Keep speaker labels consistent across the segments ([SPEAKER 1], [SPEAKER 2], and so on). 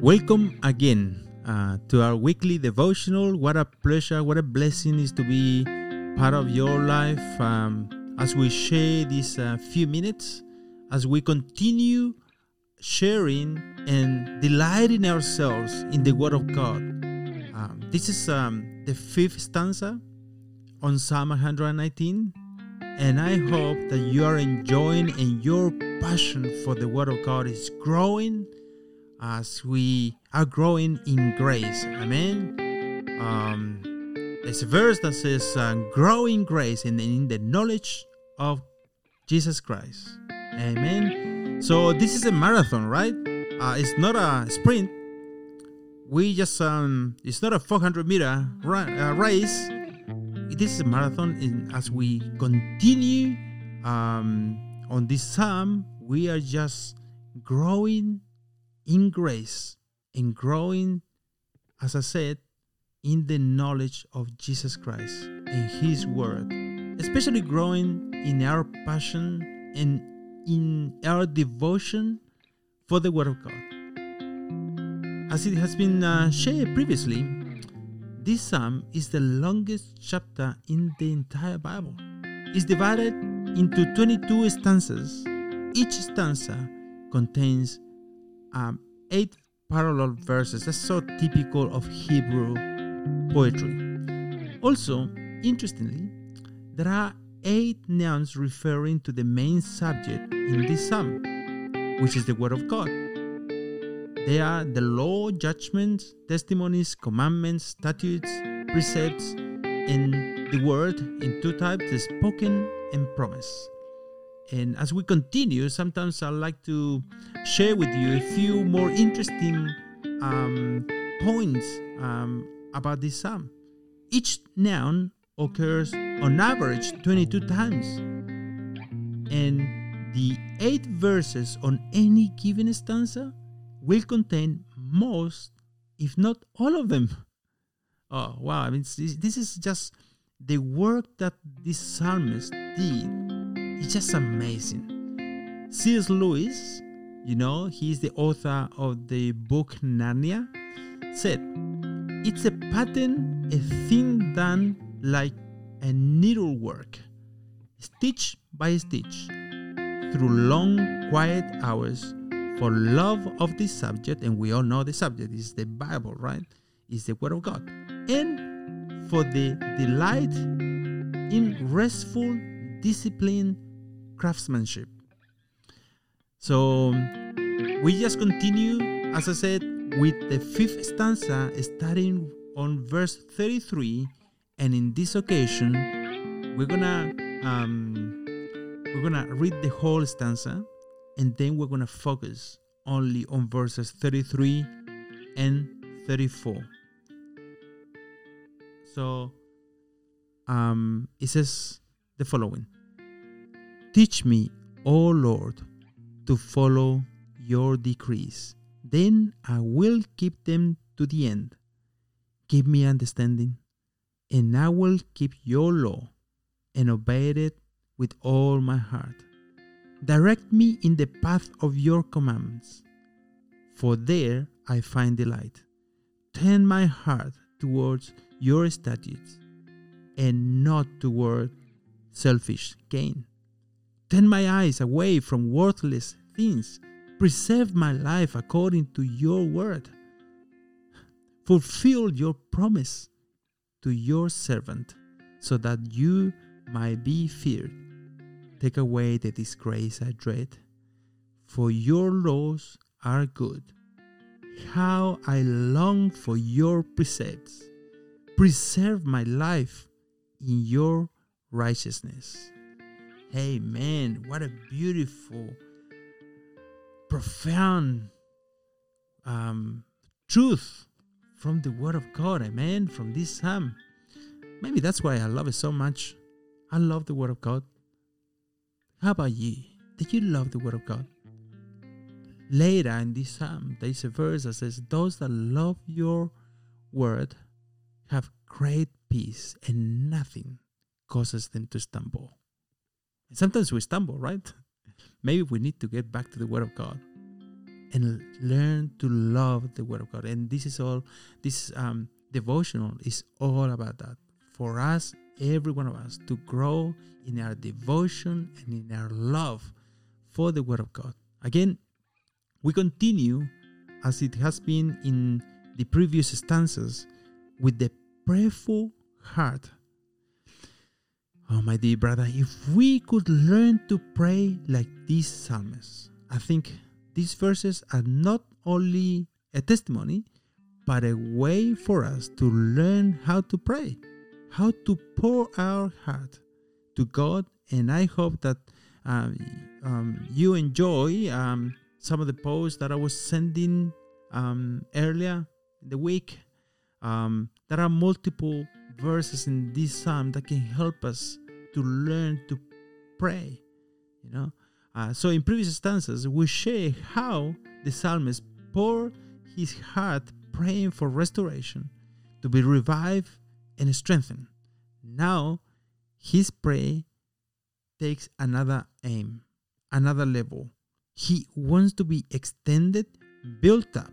[SPEAKER 1] Welcome again uh, to our weekly devotional. What a pleasure, what a blessing is to be part of your life um, as we share these uh, few minutes, as we continue sharing and delighting ourselves in the Word of God. Um, this is um, the fifth stanza on Psalm 119, and I hope that you are enjoying and your passion for the Word of God is growing as we are growing in grace. Amen. Um, there's a verse that says, uh, "Grow in grace and in the knowledge of Jesus Christ." Amen. So this is a marathon, right? Uh, it's not a sprint. We just um, it's not a 400 meter ra- uh, race. This is a marathon. In, as we continue um, on this psalm, we are just growing in grace and growing, as I said, in the knowledge of Jesus Christ and His Word, especially growing in our passion and in our devotion for the Word of God. As it has been uh, shared previously, this psalm is the longest chapter in the entire Bible. It's divided into 22 stanzas. Each stanza contains um, eight parallel verses. That's so typical of Hebrew poetry. Also, interestingly, there are eight nouns referring to the main subject in this psalm, which is the Word of God. They are the law, judgments, testimonies, commandments, statutes, precepts, and the Word in two types the spoken and promise. And as we continue, sometimes I like to share with you a few more interesting um, points um, about this psalm. Each noun occurs on average 22 times. And the eight verses on any given stanza will contain most, if not all of them. Oh, wow. I mean, this is just the work that this psalmist did it's just amazing. C.S. Lewis, you know, he's the author of the book Narnia, said, It's a pattern, a thing done like a needlework, stitch by stitch, through long, quiet hours for love of this subject, and we all know the subject is the Bible, right? Is the Word of God. And for the delight in restful, disciplined craftsmanship. So we just continue, as I said, with the fifth stanza starting on verse 33. And in this occasion, we're gonna um, we're gonna read the whole stanza, and then we're gonna focus only on verses 33 and 34. So um, it says the following. Teach me, O Lord, to follow your decrees. Then I will keep them to the end. Give me understanding, and I will keep your law and obey it with all my heart. Direct me in the path of your commandments, for there I find delight. Turn my heart towards your statutes and not toward selfish gain. Turn my eyes away from worthless things. Preserve my life according to your word. Fulfill your promise to your servant, so that you might be feared. Take away the disgrace I dread, for your laws are good. How I long for your precepts. Preserve my life in your righteousness. Amen. What a beautiful, profound um, truth from the Word of God. Amen. From this psalm. Maybe that's why I love it so much. I love the Word of God. How about you? Did you love the Word of God? Later in this psalm, there is a verse that says, Those that love your word have great peace, and nothing causes them to stumble. And sometimes we stumble, right? Maybe we need to get back to the Word of God. and learn to love the Word of God. And this is all, this um, devotional is all about that. For us, every one of us, to grow in our devotion and in our love for the Word of God. Again, we continue as it has been in the previous stanzas with the prayerful heart. Oh, my dear brother, if we could learn to pray like these psalmists, I think these verses are not only a testimony, but a way for us to learn how to pray, how to pour our heart to God. And I hope that um, um, you enjoy um, some of the posts that I was sending um, earlier in the week. Um, there are multiple verses in this psalm that can help us to learn to pray. You know, uh, so in previous stanzas we share how the psalmist poured his heart praying for restoration, to be revived and strengthened. Now his prayer takes another aim, another level. He wants to be extended, built up,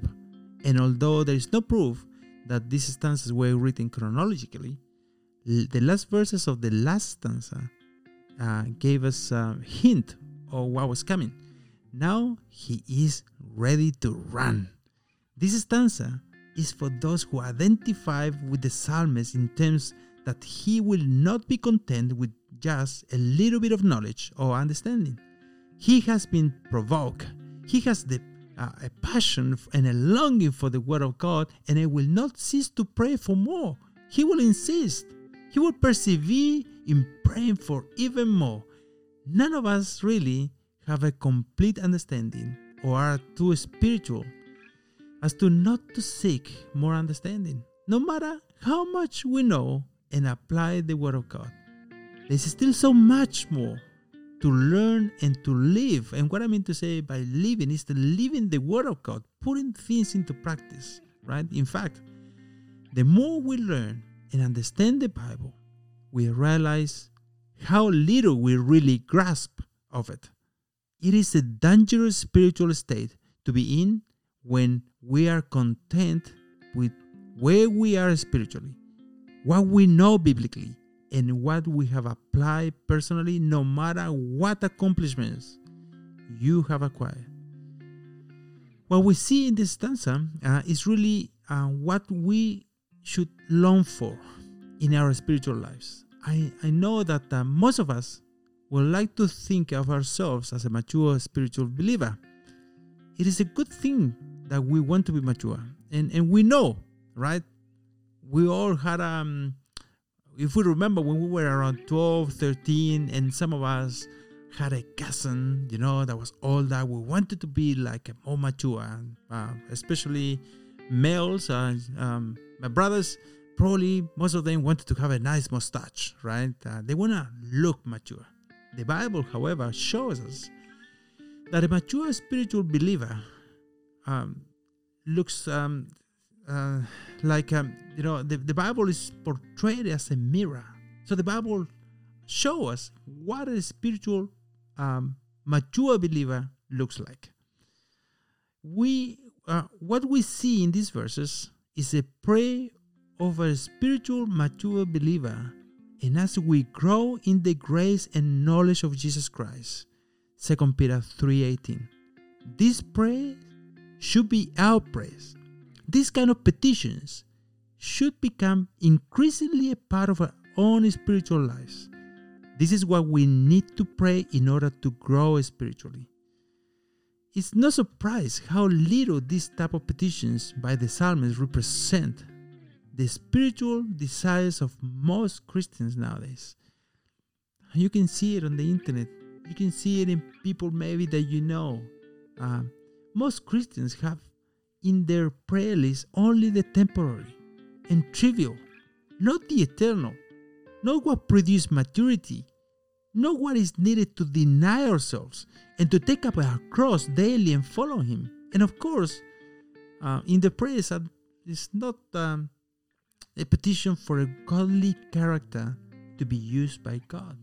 [SPEAKER 1] and although there is no proof that these stanzas were written chronologically, the last verses of the last stanza uh, gave us a hint of what was coming. Now he is ready to run. This stanza is for those who identify with the psalmist in terms that he will not be content with just a little bit of knowledge or understanding. He has been provoked. He has the uh, a passion and a longing for the word of God, and he will not cease to pray for more. He will insist. He will persevere in praying for even more. None of us really have a complete understanding or are too spiritual as to not to seek more understanding, no matter how much we know and apply the Word of God. There's still so much more to learn and to live. And what I mean to say by living is to living the Word of God, putting things into practice, right? In fact, the more we learn and understand the Bible, we realize how little we really grasp of it. It is a dangerous spiritual state to be in when we are content with where we are spiritually, what we know biblically, and what we have applied personally, no matter what accomplishments you have acquired. What we see in this stanza uh, is really uh, what we should long for in our spiritual lives. I, I know that uh, most of us would like to think of ourselves as a mature spiritual believer. It is a good thing that we want to be mature. And, and we know, right? We all had, um, if we remember when we were around 12, 13, and some of us had a cousin, you know, that was older. We wanted to be like a more mature, uh, especially males. Uh, um, my brothers, probably most of them wanted to have a nice mustache, right? Uh, they want to look mature. The Bible, however, shows us that a mature spiritual believer um, looks um, uh, like um, you know the, the Bible is portrayed as a mirror. So the Bible shows us what a spiritual um, mature believer looks like. We uh, what we see in these verses is a prayer of a spiritual mature believer, and as we grow in the grace and knowledge of Jesus Christ, 2 Peter 3:18. This prayer should be our praise. These kind of petitions should become increasingly a part of our own spiritual lives. This is what we need to pray in order to grow spiritually. It's no surprise how little these type of petitions by the psalmist represent the spiritual desires of most Christians nowadays. You can see it on the internet. You can see it in people maybe that you know. Uh, most Christians have in their prayer list only the temporary and trivial, not the eternal, not what produces maturity, not what is needed to deny ourselves and to take up our cross daily and follow Him. And of course, uh, in the prayers, it's not um, a petition for a godly character to be used by God.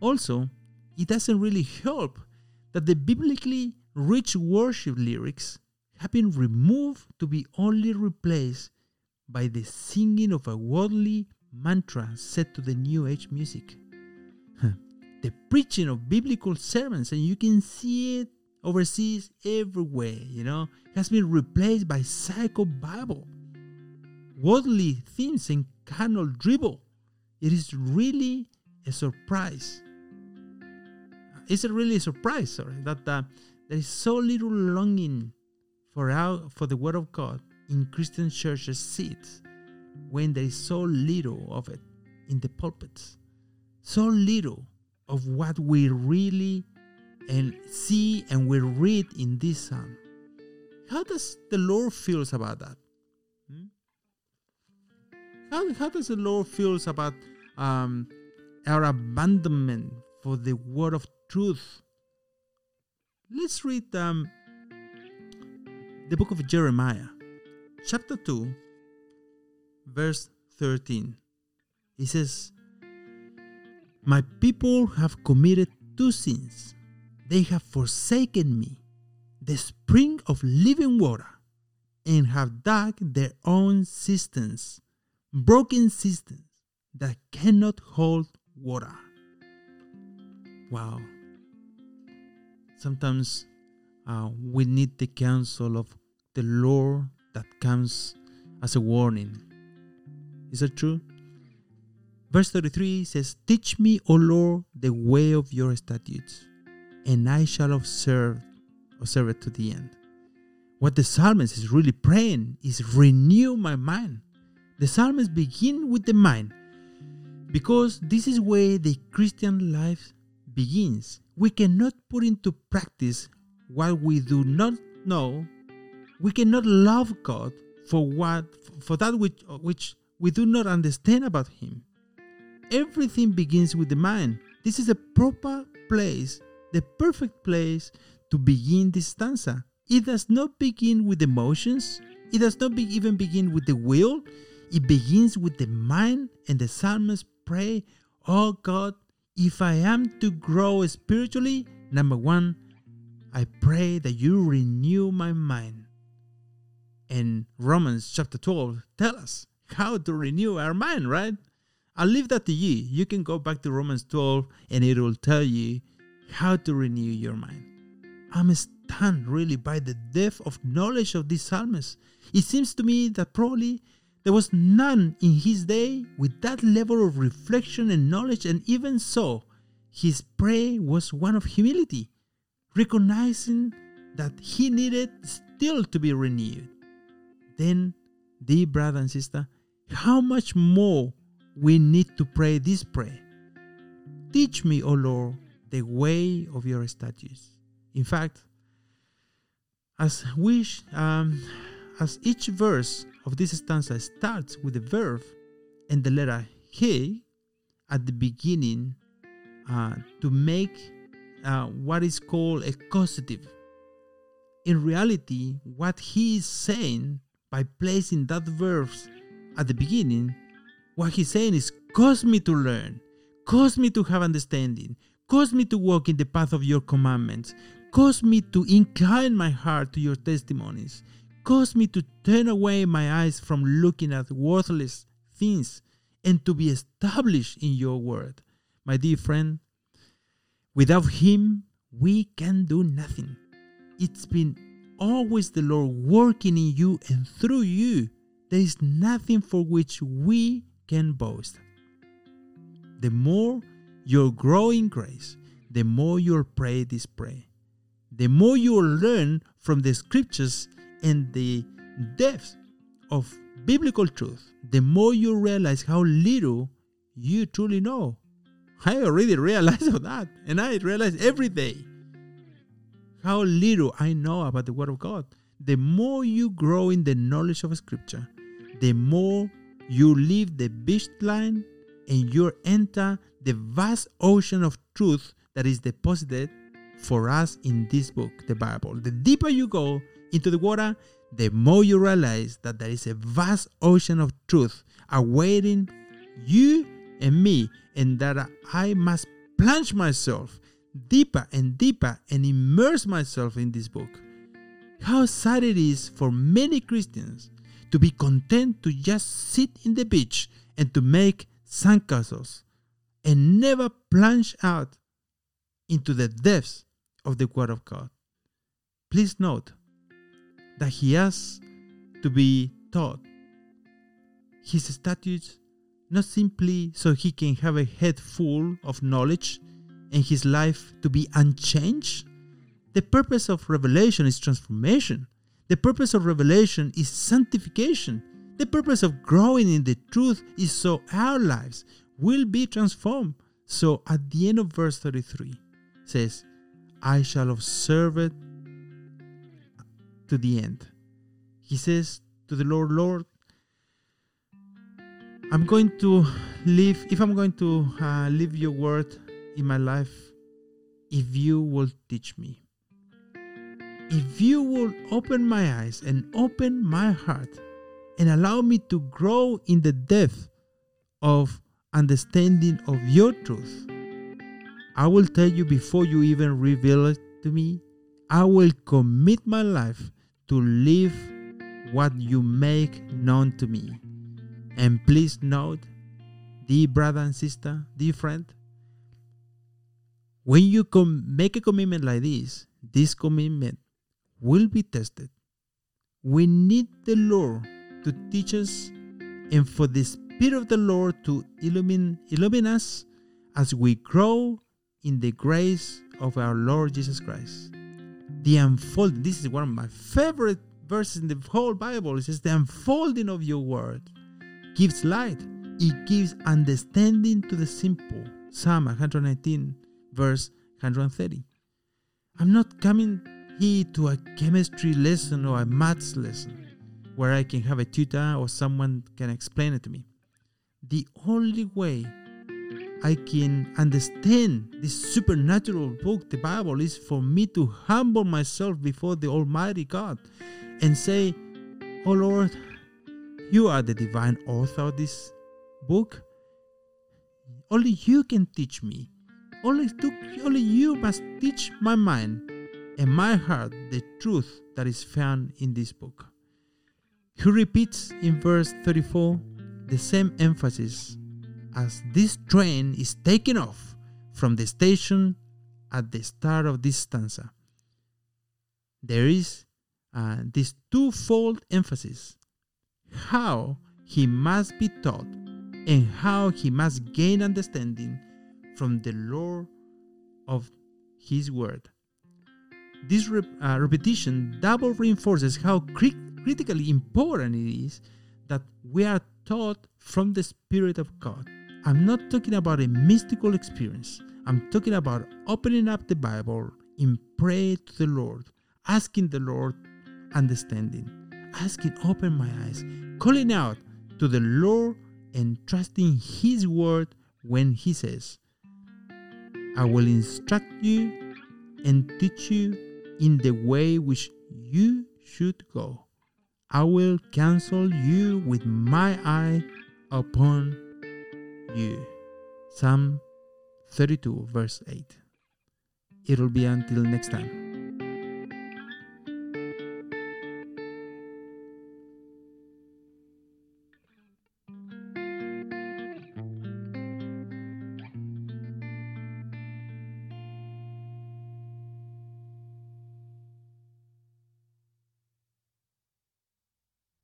[SPEAKER 1] Also, it doesn't really help that the biblically rich worship lyrics have been removed to be only replaced by the singing of a worldly mantra set to the New Age music. the preaching of biblical sermons, and you can see it overseas everywhere, you know, has been replaced by psycho Bible, worldly themes, and carnal dribble. It is really a surprise. It's really a surprise, sorry, that uh, there is so little longing for our, for the Word of God in Christian churches' seats when there is so little of it in the pulpits, so little of what we really and see and we read in this psalm. How does the Lord feels about that? Hmm? How, how does the Lord feels about um, our abandonment for the word of truth? Let's read um, the book of Jeremiah, chapter 2, verse 13. He says, My people have committed two sins. They have forsaken me, the spring of living water, and have dug their own cisterns, broken cisterns that cannot hold water. Wow. Sometimes uh, we need the counsel of the Lord that comes as a warning. Is that true? Verse 33 says, Teach me, O Lord, the way of your statutes, and I shall observe, observe it to the end. What the psalmist is really praying is renew my mind. The psalmist begin with the mind because this is where the Christian life begins. We cannot put into practice what we do not know. We cannot love God for what for that which which we do not understand about him. Everything begins with the mind. This is a proper place, the perfect place to begin this stanza. It does not begin with emotions. It does not be, even begin with the will. It begins with the mind, and the psalmist pray, "Oh God, if I am to grow spiritually, number one, I pray that you renew my mind." And Romans chapter 12 tell us how to renew our mind, right? I'll leave that to you. You can go back to Romans 12 and it will tell you how to renew your mind. I'm stunned really by the depth of knowledge of this psalmist. It seems to me that probably there was none in his day with that level of reflection and knowledge, and even so, his prayer was one of humility, recognizing that he needed still to be renewed. Then, dear brother and sister, how much more we need to pray this prayer. Teach me, O Lord, the way of your statutes. In fact, as wish, um, as each verse of this stanza starts with the verb and the letter he at the beginning uh, to make uh, what is called a causative. In reality, what he is saying by placing that verb at the beginning, what he's saying is, cause me to learn, cause me to have understanding, cause me to walk in the path of your commandments, cause me to incline my heart to your testimonies, cause me to turn away my eyes from looking at worthless things and to be established in your word. My dear friend, without him, we can do nothing. It's been always the Lord working in you and through you there is nothing for which we can boast. The more you grow in grace, the more you'll pray this prayer. The more you'll learn from the scriptures and the depth of biblical truth, the more you realize how little you truly know. I already realize of that, and I realize every day how little I know about the Word of God. The more you grow in the knowledge of Scripture, the more you leave the beach line and you enter the vast ocean of truth that is deposited for us in this book, the Bible. The deeper you go into the water, the more you realize that there is a vast ocean of truth awaiting you and me, and that I must plunge myself deeper and deeper and immerse myself in this book. How sad it is for many Christians to be content to just sit in the beach and to make sandcastles and never plunge out into the depths of the Word of God. Please note that he has to be taught his statutes not simply so he can have a head full of knowledge and his life to be unchanged. The purpose of revelation is transformation. The purpose of revelation is sanctification. The purpose of growing in the truth is so our lives will be transformed. So at the end of verse 33 says, I shall observe it to the end. He says to the Lord, Lord, I'm going to live, if I'm going to uh, live your word in my life, if you will teach me. If you will open my eyes and open my heart and allow me to grow in the depth of understanding of your truth, I will tell you before you even reveal it to me, I will commit my life to live what you make known to me. And please note, dear brother and sister, dear friend, when you com- make a commitment like this, this commitment will be tested. We need the Lord to teach us and for the Spirit of the Lord to illumine, illumine us as we grow in the grace of our Lord Jesus Christ. The unfolding, this is one of my favorite verses in the whole Bible. It says, The unfolding of your word gives light, it gives understanding to the simple. Psalm 119, verse 130. I'm not coming here to a chemistry lesson or a maths lesson where I can have a tutor or someone can explain it to me. The only way I can understand this supernatural book, the Bible, is for me to humble myself before the Almighty God and say, Oh Lord, you are the divine author of this book. Only you can teach me. Only, to, only you must teach my mind and my heart the truth that is found in this book. He repeats in verse 34 the same emphasis as this train is taking off from the station at the start of this stanza. There is uh, this twofold emphasis how he must be taught and how he must gain understanding from the Lord of his word. This uh, repetition double reinforces how cri- critically important it is that we are taught from the Spirit of God. I'm not talking about a mystical experience. I'm talking about opening up the Bible in prayer to the Lord, asking the Lord understanding asking, open my eyes, calling out to the Lord and trusting His word when He says, I will instruct you and teach you in the way which you should go. I will counsel you with my eye upon you. Psalm 32, verse 8. It'll be until next time.